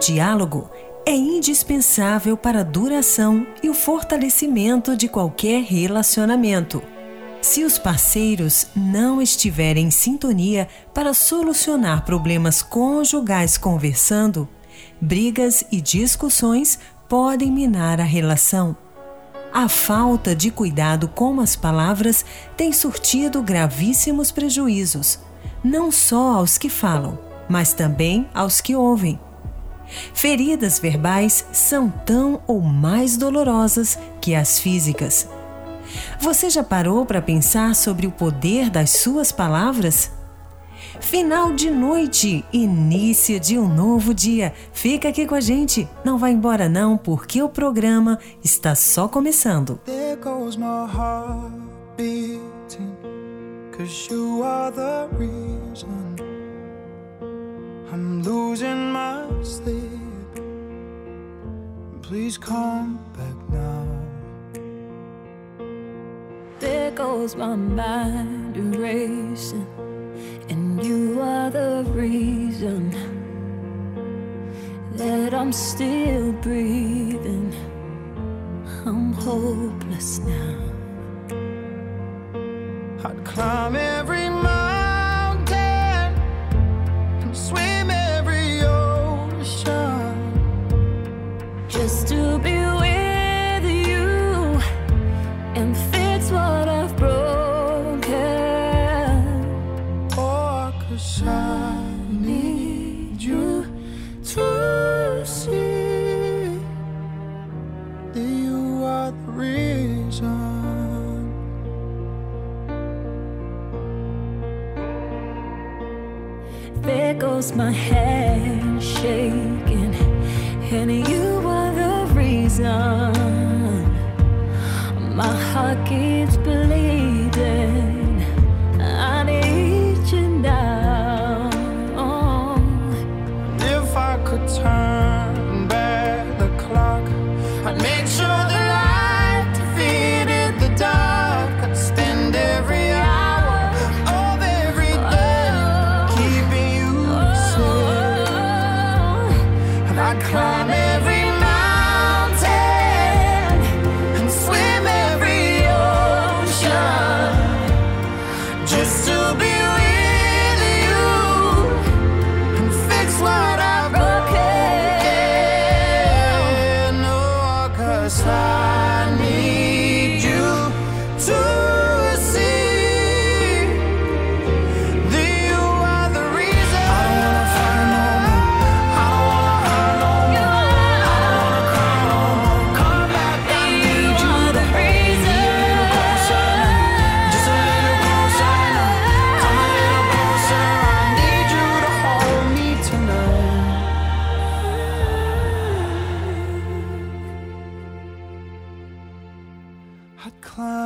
Diálogo é indispensável para a duração e o fortalecimento de qualquer relacionamento. Se os parceiros não estiverem em sintonia para solucionar problemas conjugais conversando, brigas e discussões podem minar a relação. A falta de cuidado com as palavras tem surtido gravíssimos prejuízos, não só aos que falam, mas também aos que ouvem. Feridas verbais são tão ou mais dolorosas que as físicas. Você já parou para pensar sobre o poder das suas palavras? Final de noite, início de um novo dia. Fica aqui com a gente, não vai embora não, porque o programa está só começando. There goes my heart beating, cause you are the reason I'm losing my sleep. Please come back now. There goes my mind erasing, and you are the reason that I'm still breathing. I'm hopeless now. I'd climb every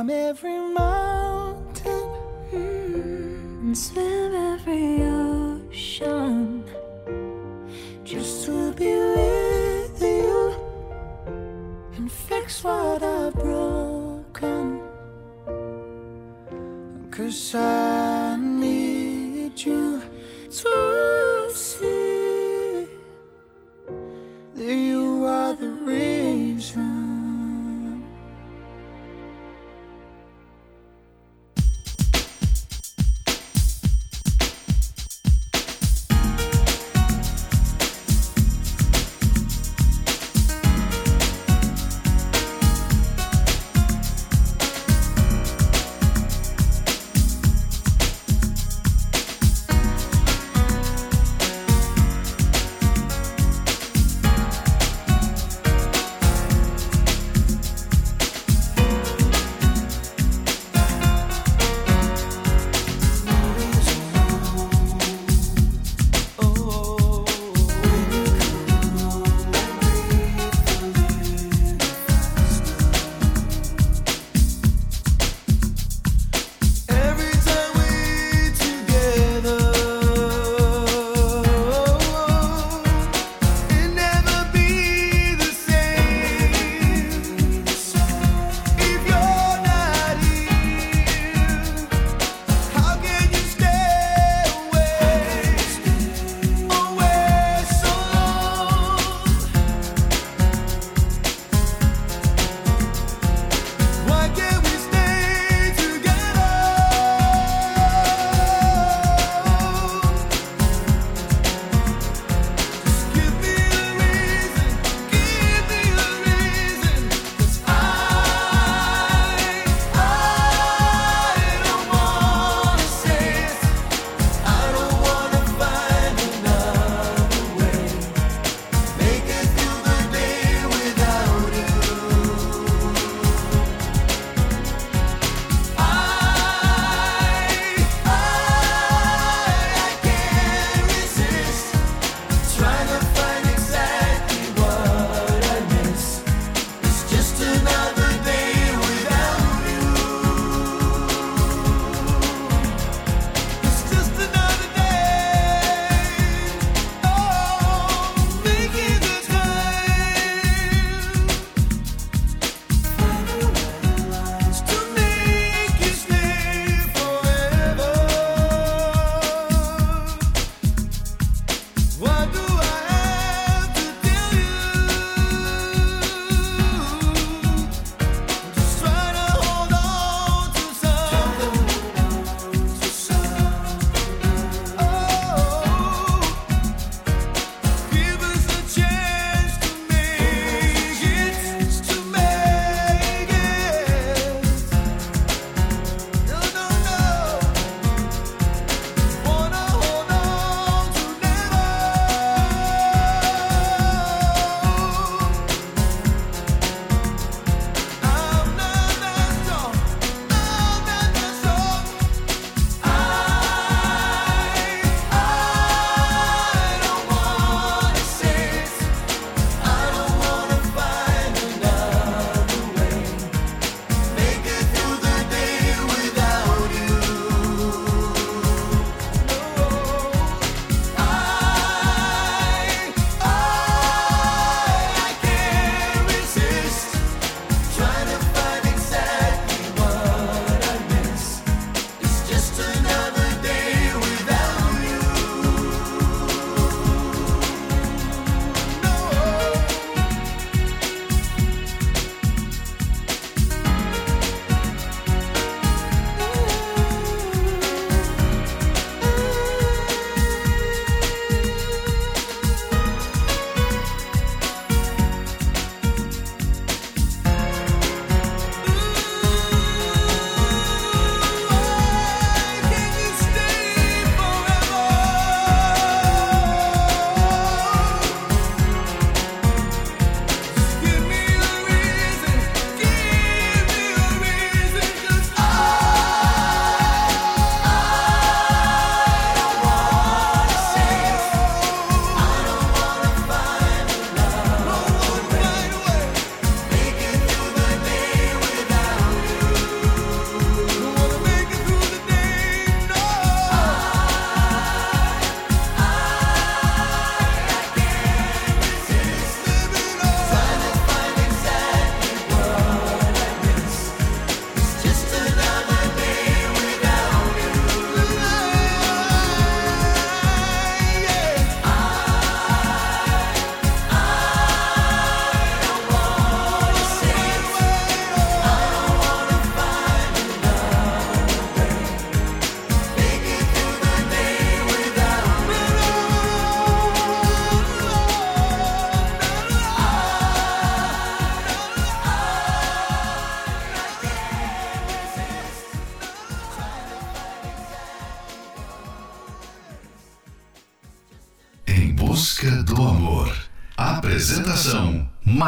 climb every mountain mm, and swim every ocean just to be with you and fix what I've broken. Cause I need you to see that you are the real.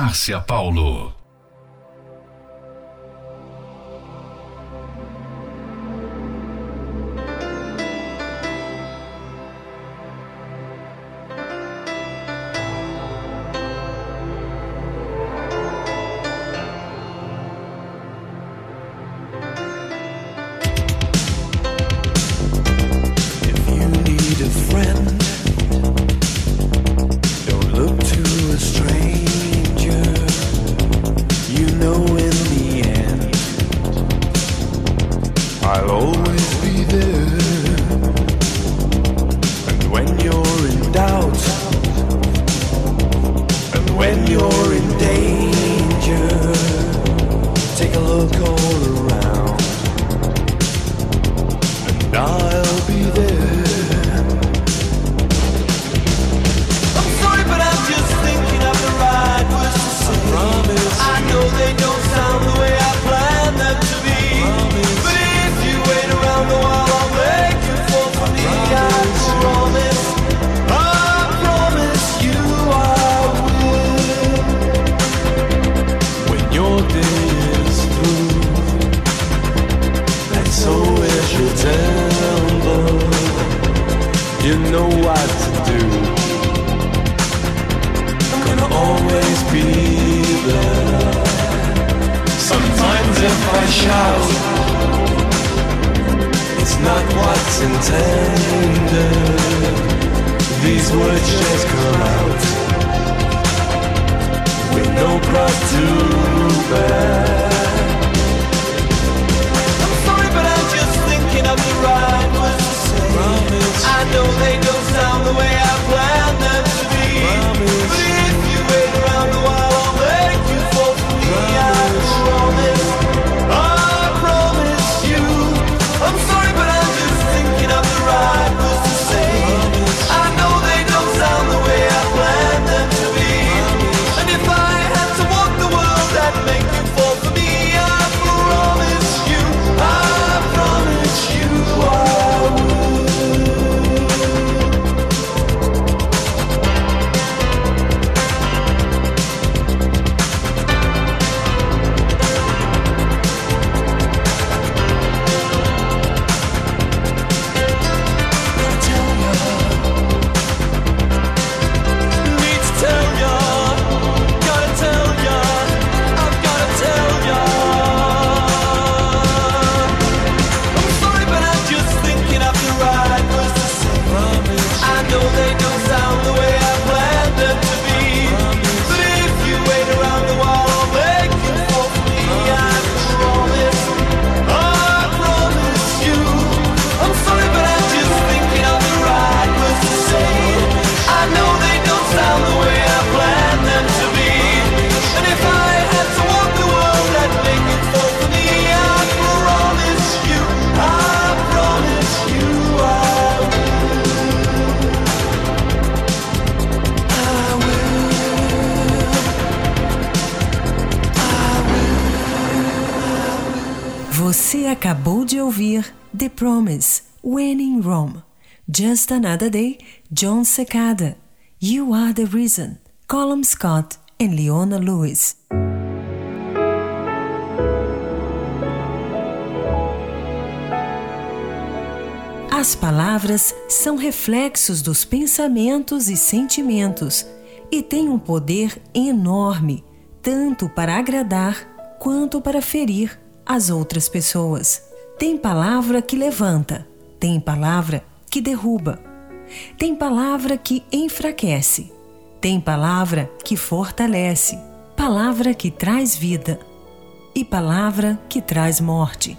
Márcia Paulo. you know what to do. I'm gonna always be there. Sometimes if I shout, it's not what's intended. These words just come out with no pride to bear. don't, they don't sound the way I planned them to be. Promise, When in Rome, Just Another Day, John Secada, You Are the Reason, Colum Scott e Leona Lewis. As palavras são reflexos dos pensamentos e sentimentos e têm um poder enorme, tanto para agradar quanto para ferir as outras pessoas. Tem palavra que levanta, tem palavra que derruba, tem palavra que enfraquece, tem palavra que fortalece, palavra que traz vida e palavra que traz morte.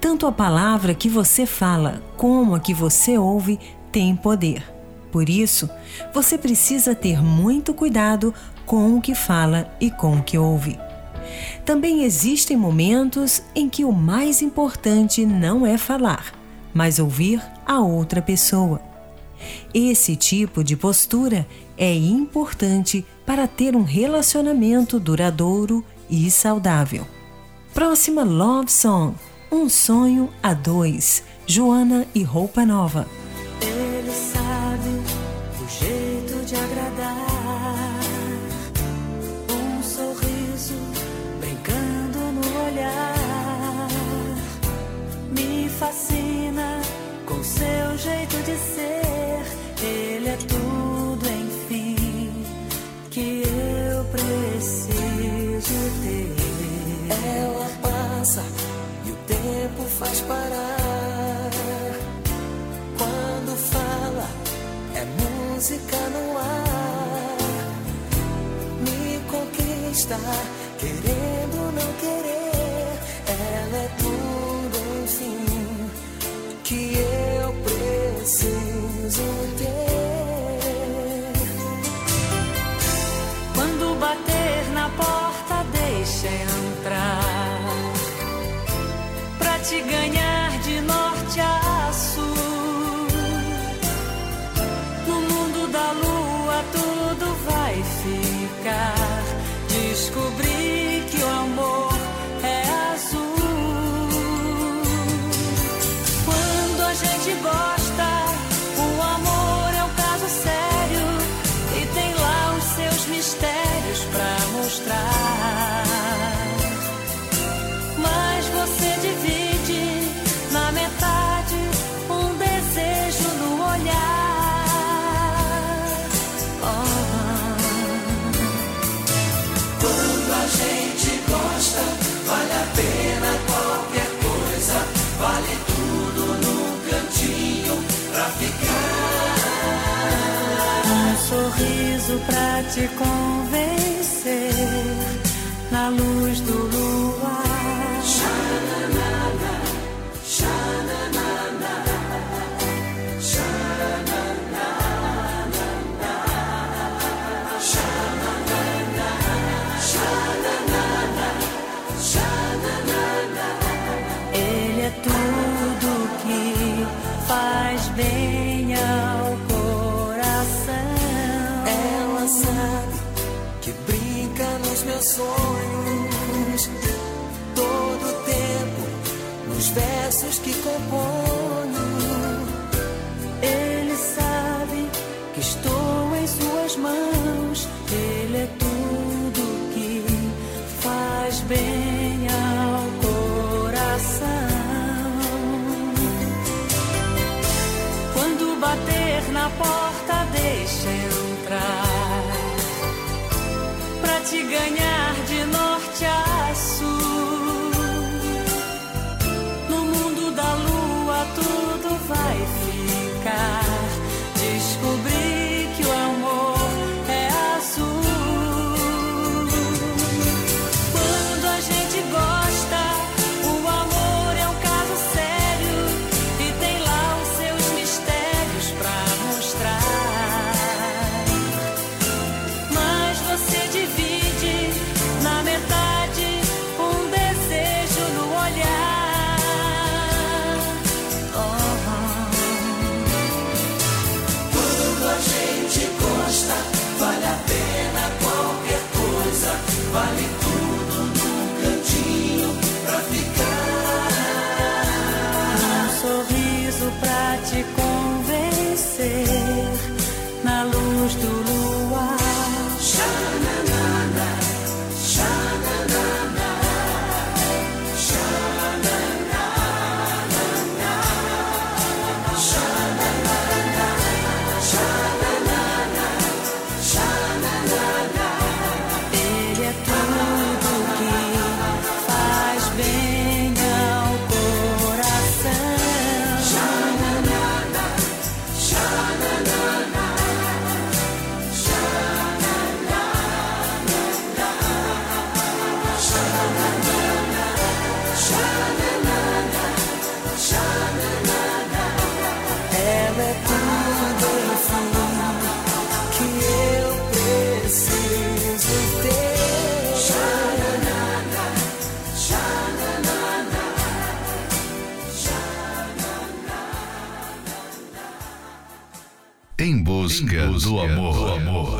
Tanto a palavra que você fala como a que você ouve tem poder. Por isso, você precisa ter muito cuidado com o que fala e com o que ouve. Também existem momentos em que o mais importante não é falar, mas ouvir a outra pessoa. Esse tipo de postura é importante para ter um relacionamento duradouro e saudável. Próxima Love Song: Um Sonho a Dois, Joana e Roupa Nova. fascina com seu jeito de ser. Ele é tudo, enfim, que eu preciso ter. Ela passa e o tempo faz parar. Quando fala, é música no ar. Me conquista, querer Quando bater na porta, deixa entrar pra te ganhar. te convencer na luz do Ele sabe que estou em suas mãos. Ele é tudo que faz bem ao coração. Quando bater na porta, deixa entrar. Pra te ganhar de norte a Língua do amor. Do amor.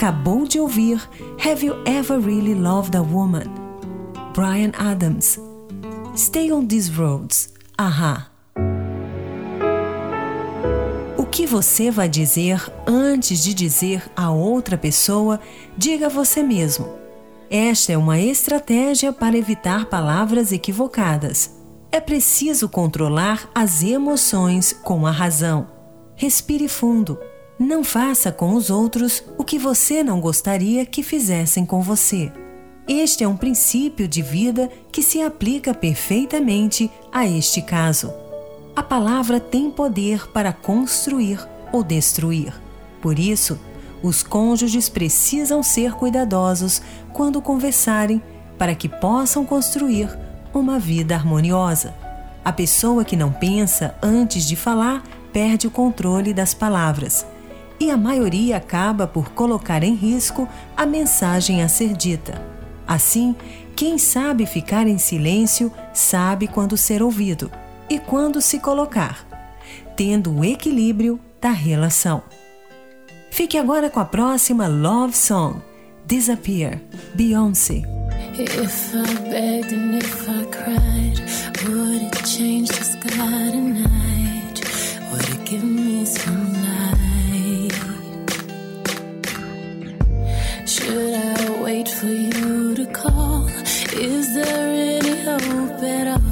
acabou de ouvir Have You Ever Really Loved a Woman? Brian Adams. Stay on these roads. Ahá. O que você vai dizer antes de dizer a outra pessoa, diga a você mesmo. Esta é uma estratégia para evitar palavras equivocadas. É preciso controlar as emoções com a razão. Respire fundo. Não faça com os outros o que você não gostaria que fizessem com você. Este é um princípio de vida que se aplica perfeitamente a este caso. A palavra tem poder para construir ou destruir. Por isso, os cônjuges precisam ser cuidadosos quando conversarem para que possam construir uma vida harmoniosa. A pessoa que não pensa antes de falar perde o controle das palavras. E a maioria acaba por colocar em risco a mensagem a ser dita. Assim, quem sabe ficar em silêncio sabe quando ser ouvido e quando se colocar, tendo o equilíbrio da relação. Fique agora com a próxima Love Song, Disappear, Beyoncé. If I begged and if I cried, would it change? Wait for you to call? Is there any hope at all?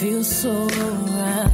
Feels so right.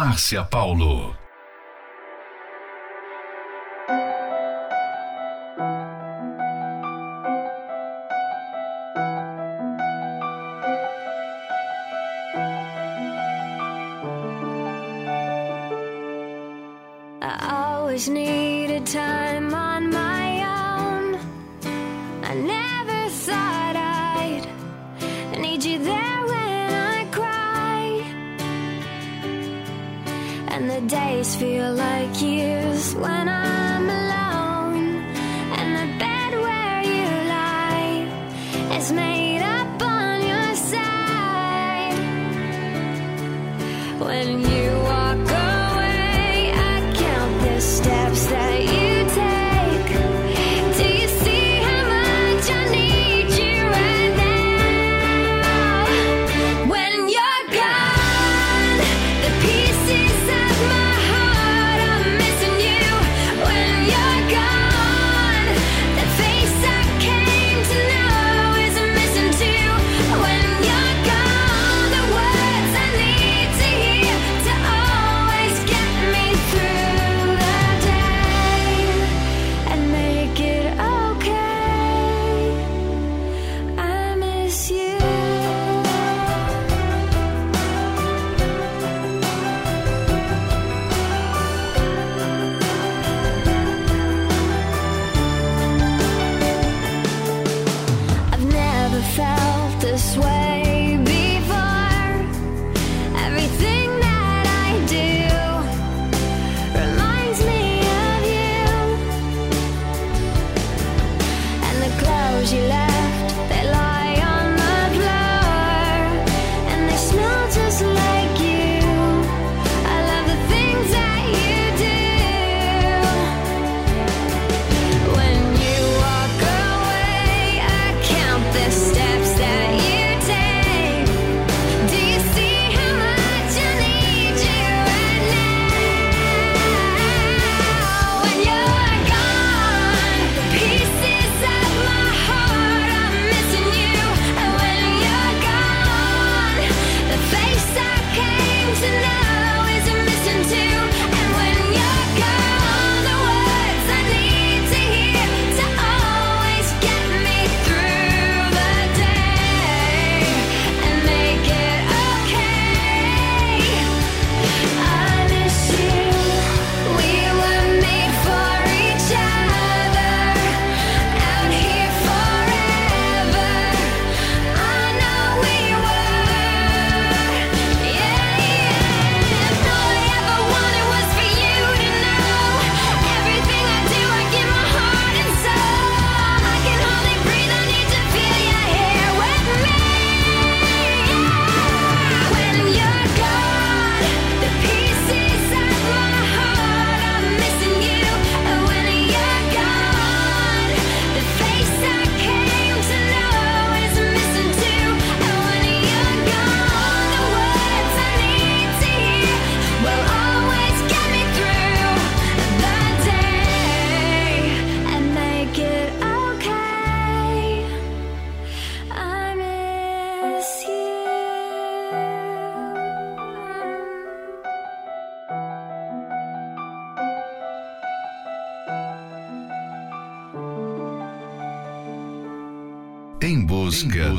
Márcia Paulo.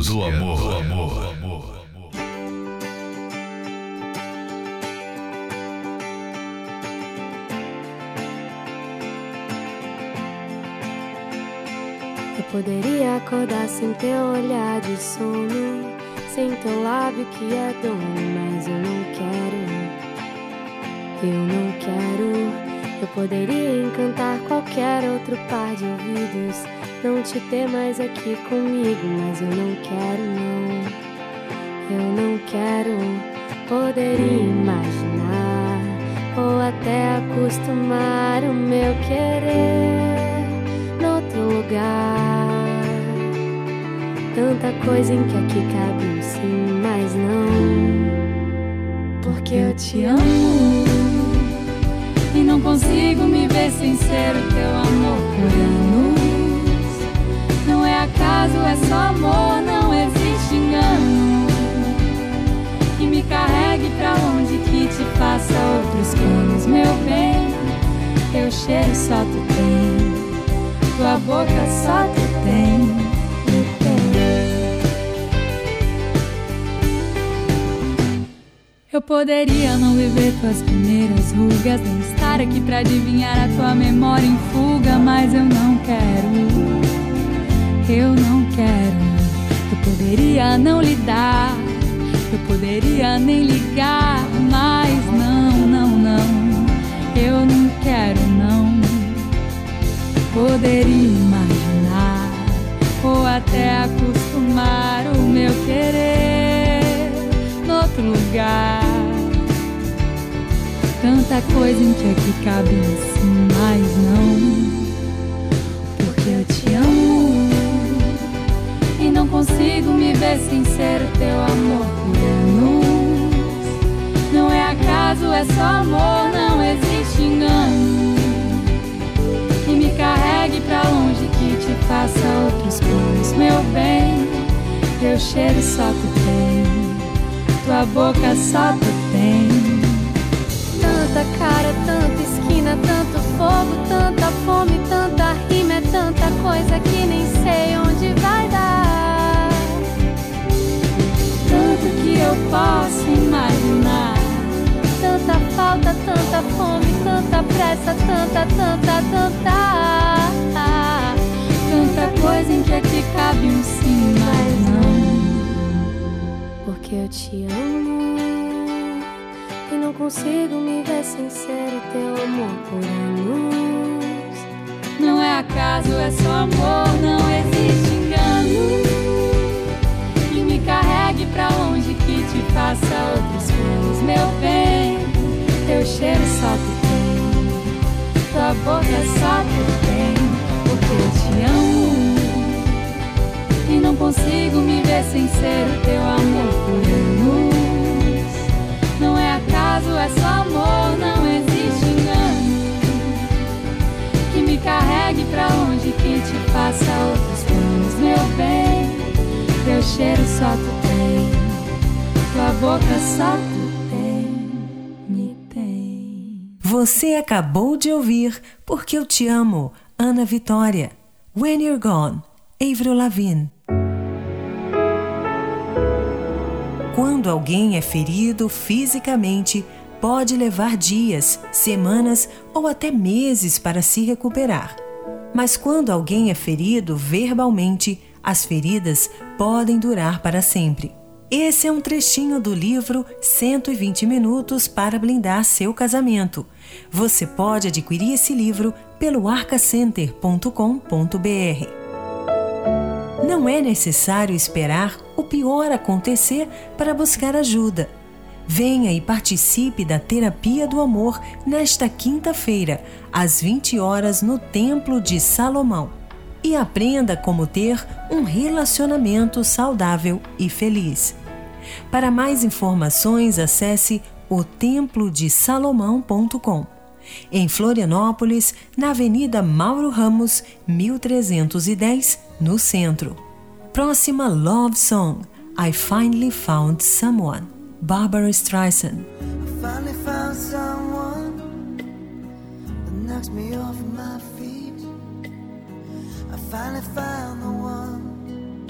Busca, do amor. Eu poderia acordar sem teu olhar de sono, sem teu lábio que é dono, mas eu não quero. Eu não quero. Eu poderia encantar qualquer outro par de ouvidos, não te ter mais aqui comigo, mas eu não quero, não. Eu não quero. Poderia imaginar ou até acostumar o meu querer noutro lugar. Tanta coisa em que aqui cabe um sim, mas não. Porque eu te amo e não consigo me ver sem ser o teu amor por boca só tu tem. Eu poderia não viver tuas primeiras rugas, nem estar aqui pra adivinhar a tua memória em fuga, mas eu não quero. Eu não quero. Eu poderia não lidar, eu poderia nem ligar, mas não, não, não. Eu não quero, não. Poderia imaginar ou até acostumar o meu querer noutro lugar. Tanta coisa em que aqui cabe um sim, mas não. Porque eu te amo e não consigo me ver sem ser o teu amor por anos. Não é acaso, é só amor, não existe engano. Carregue pra longe, que te faça outros planos, meu bem. Teu cheiro só tu tem, tua boca só tu tem. Tanta cara, tanta esquina, tanto fogo, tanta fome, tanta rima, é tanta coisa que nem sei onde vai dar. Tanto que eu posso imaginar. Falta, tanta fome, tanta pressa, tanta, tanta, tanta. Tanta coisa em que aqui cabe um sim, mas não. Porque eu te amo e não consigo me ver sem ser o teu amor por anos. Não é acaso, é só amor, não existe engano. Que me carregue pra longe, que te faça outros planos, meu. Teu cheiro só tu tem, tua boca só tu tem, porque eu te amo. E não consigo me ver sem ser o teu amor por anos. Não é acaso, é só amor, não existe engano. Que me carregue pra longe, que te faça outros planos, meu bem. Teu cheiro só tu tem, tua boca só tu Você acabou de ouvir Porque Eu Te Amo, Ana Vitória. When You're Gone, Avril Lavigne. Quando alguém é ferido fisicamente, pode levar dias, semanas ou até meses para se recuperar. Mas quando alguém é ferido verbalmente, as feridas podem durar para sempre. Esse é um trechinho do livro 120 Minutos para Blindar Seu Casamento. Você pode adquirir esse livro pelo arcacenter.com.br. Não é necessário esperar o pior acontecer para buscar ajuda. Venha e participe da Terapia do Amor nesta quinta-feira, às 20 horas, no Templo de Salomão. E aprenda como ter um relacionamento saudável e feliz. Para mais informações, acesse o otemplodesalomão.com. Em Florianópolis, na Avenida Mauro Ramos, 1310, no centro. Próxima Love Song: I Finally Found Someone, Barbara Streisand. I finally found the one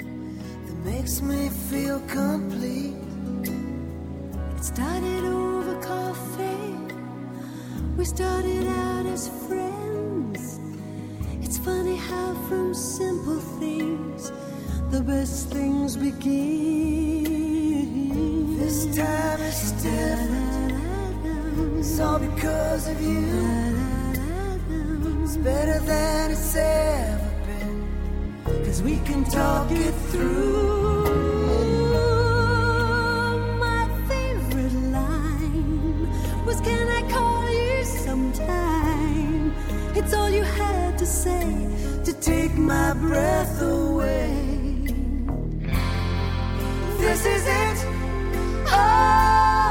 that makes me feel complete. Started over coffee. We started out as friends. It's funny how from simple things the best things begin. This time is different. It's all because of you. It's better than it's ever been. Cause we can talk it through. time. It's all you had to say to take my breath away. This is it. Oh.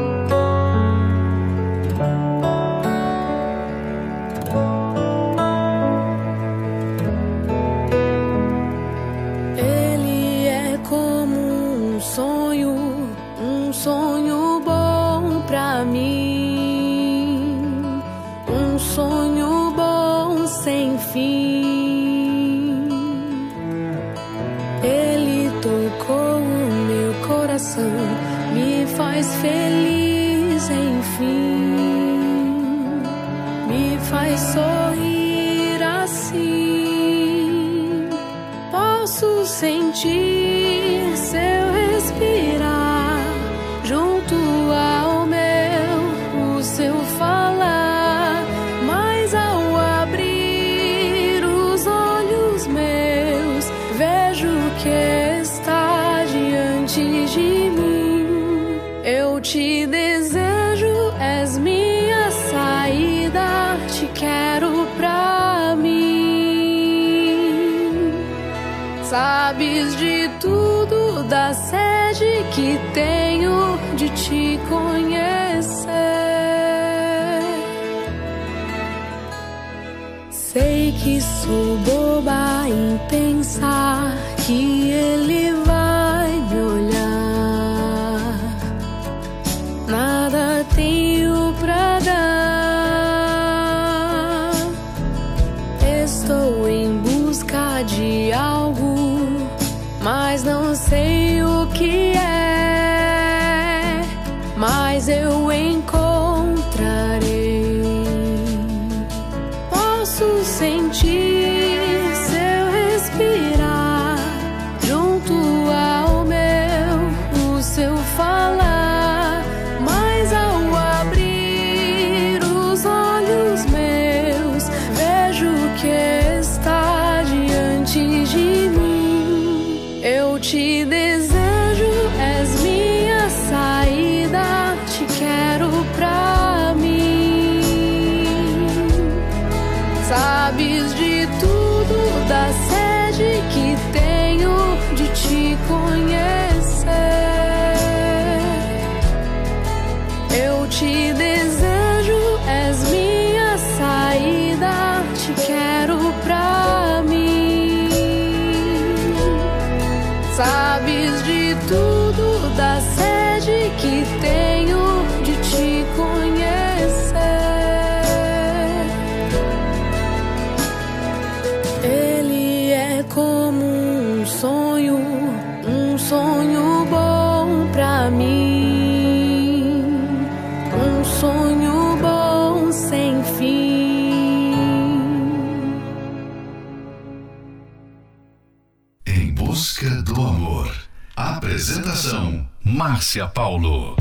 Márcia Paulo.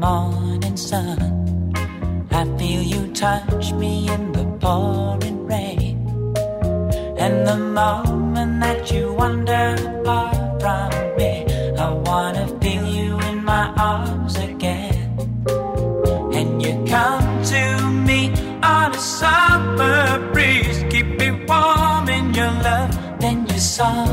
morning sun. I feel you touch me in the pouring rain, and the morning. sun.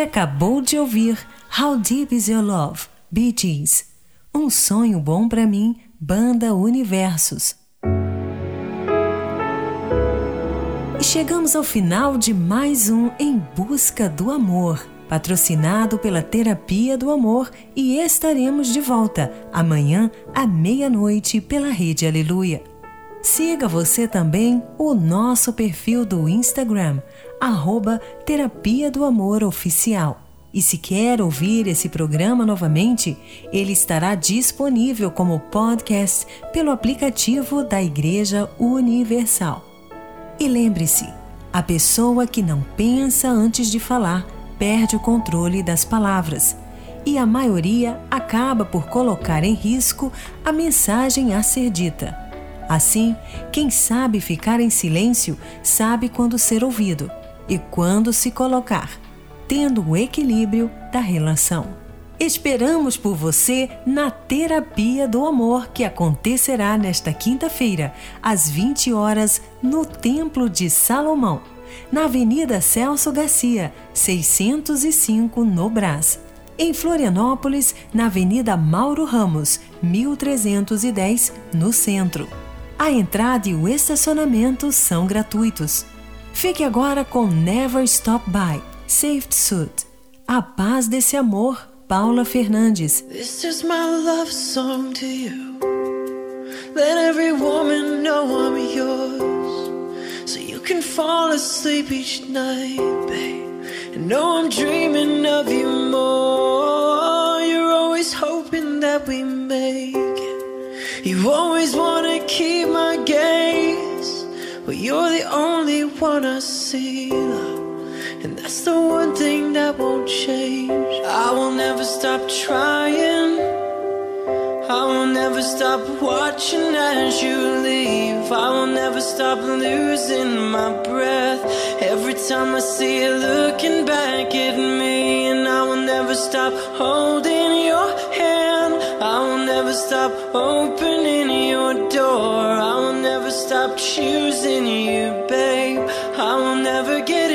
Acabou de ouvir How Deep Is Your Love, Bee Gees. Um sonho bom pra mim, Banda Universos. E chegamos ao final de mais um Em Busca do Amor, patrocinado pela Terapia do Amor, e estaremos de volta amanhã à meia-noite pela Rede Aleluia. Siga você também o nosso perfil do Instagram, arroba Terapia do Amor Oficial. E se quer ouvir esse programa novamente, ele estará disponível como podcast pelo aplicativo da Igreja Universal. E lembre-se: a pessoa que não pensa antes de falar perde o controle das palavras. E a maioria acaba por colocar em risco a mensagem a ser dita. Assim, quem sabe ficar em silêncio sabe quando ser ouvido e quando se colocar, tendo o equilíbrio da relação. Esperamos por você na Terapia do Amor, que acontecerá nesta quinta-feira, às 20 horas, no Templo de Salomão, na Avenida Celso Garcia, 605, no Brás. Em Florianópolis, na Avenida Mauro Ramos, 1310, no centro. A entrada e o estacionamento são gratuitos. Fique agora com Never Stop By, Saved Suit. A paz desse amor, Paula Fernandes. This is my love song to you. Let every woman know I'm yours. So you can fall asleep each night, babe. And know I'm dreaming of you more. You're always hoping that we make it. You always wanna keep my gaze. But you're the only one I see. And that's the one thing that won't change. I will never stop trying. I will never stop watching as you leave. I will never stop losing my breath. Every time I see you looking back at me, and I will never stop holding your stop opening your door. I will never stop choosing you, babe. I will never get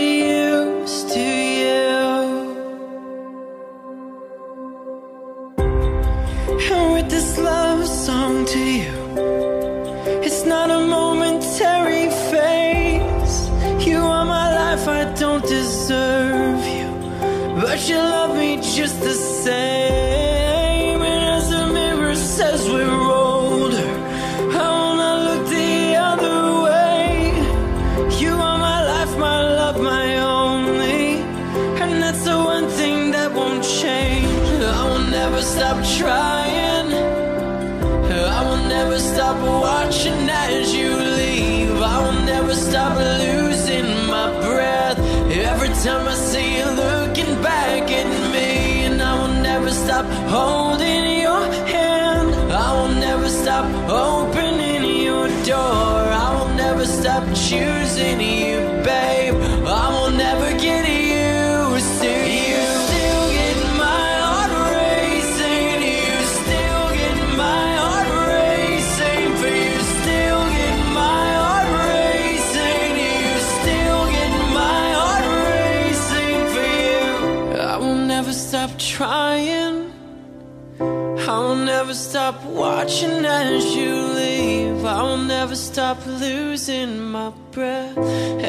watching as you leave. I will never stop losing my breath.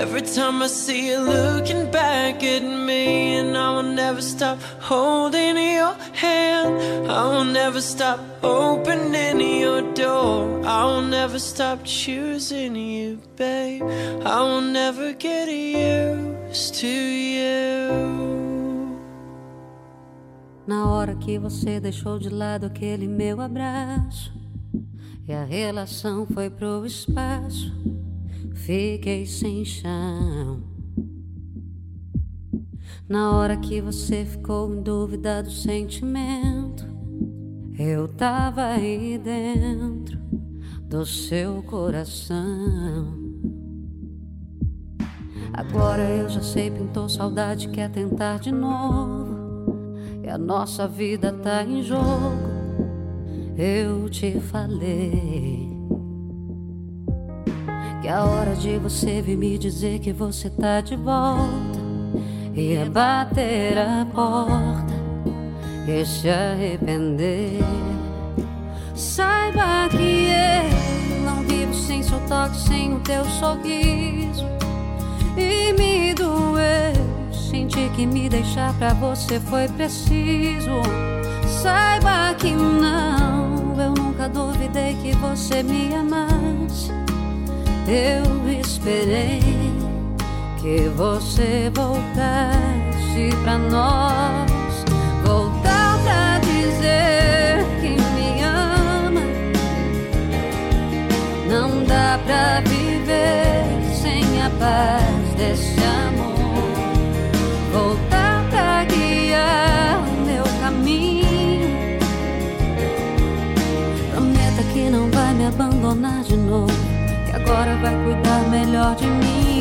Every time I see you looking back at me, and I will never stop holding your hand. I will never stop opening your door. I will never stop choosing you, babe. I will never get used to you. Na hora que você deixou de lado aquele meu abraço e a relação foi pro espaço, fiquei sem chão. Na hora que você ficou em dúvida do sentimento, eu tava aí dentro do seu coração. Agora eu já sei, pintou saudade, quer tentar de novo. E a nossa vida tá em jogo. Eu te falei que é hora de você vir me dizer que você tá de volta. ia bater a porta e se arrepender. Saiba que eu não vivo sem seu toque, sem o teu sorriso. E me doeu sentir que me deixar pra você foi preciso. Saiba que não, eu nunca duvidei que você me amasse. Eu esperei que você voltasse pra nós. Voltar pra dizer que me ama. Não dá pra viver abandonar de novo. Que agora vai cuidar melhor de mim.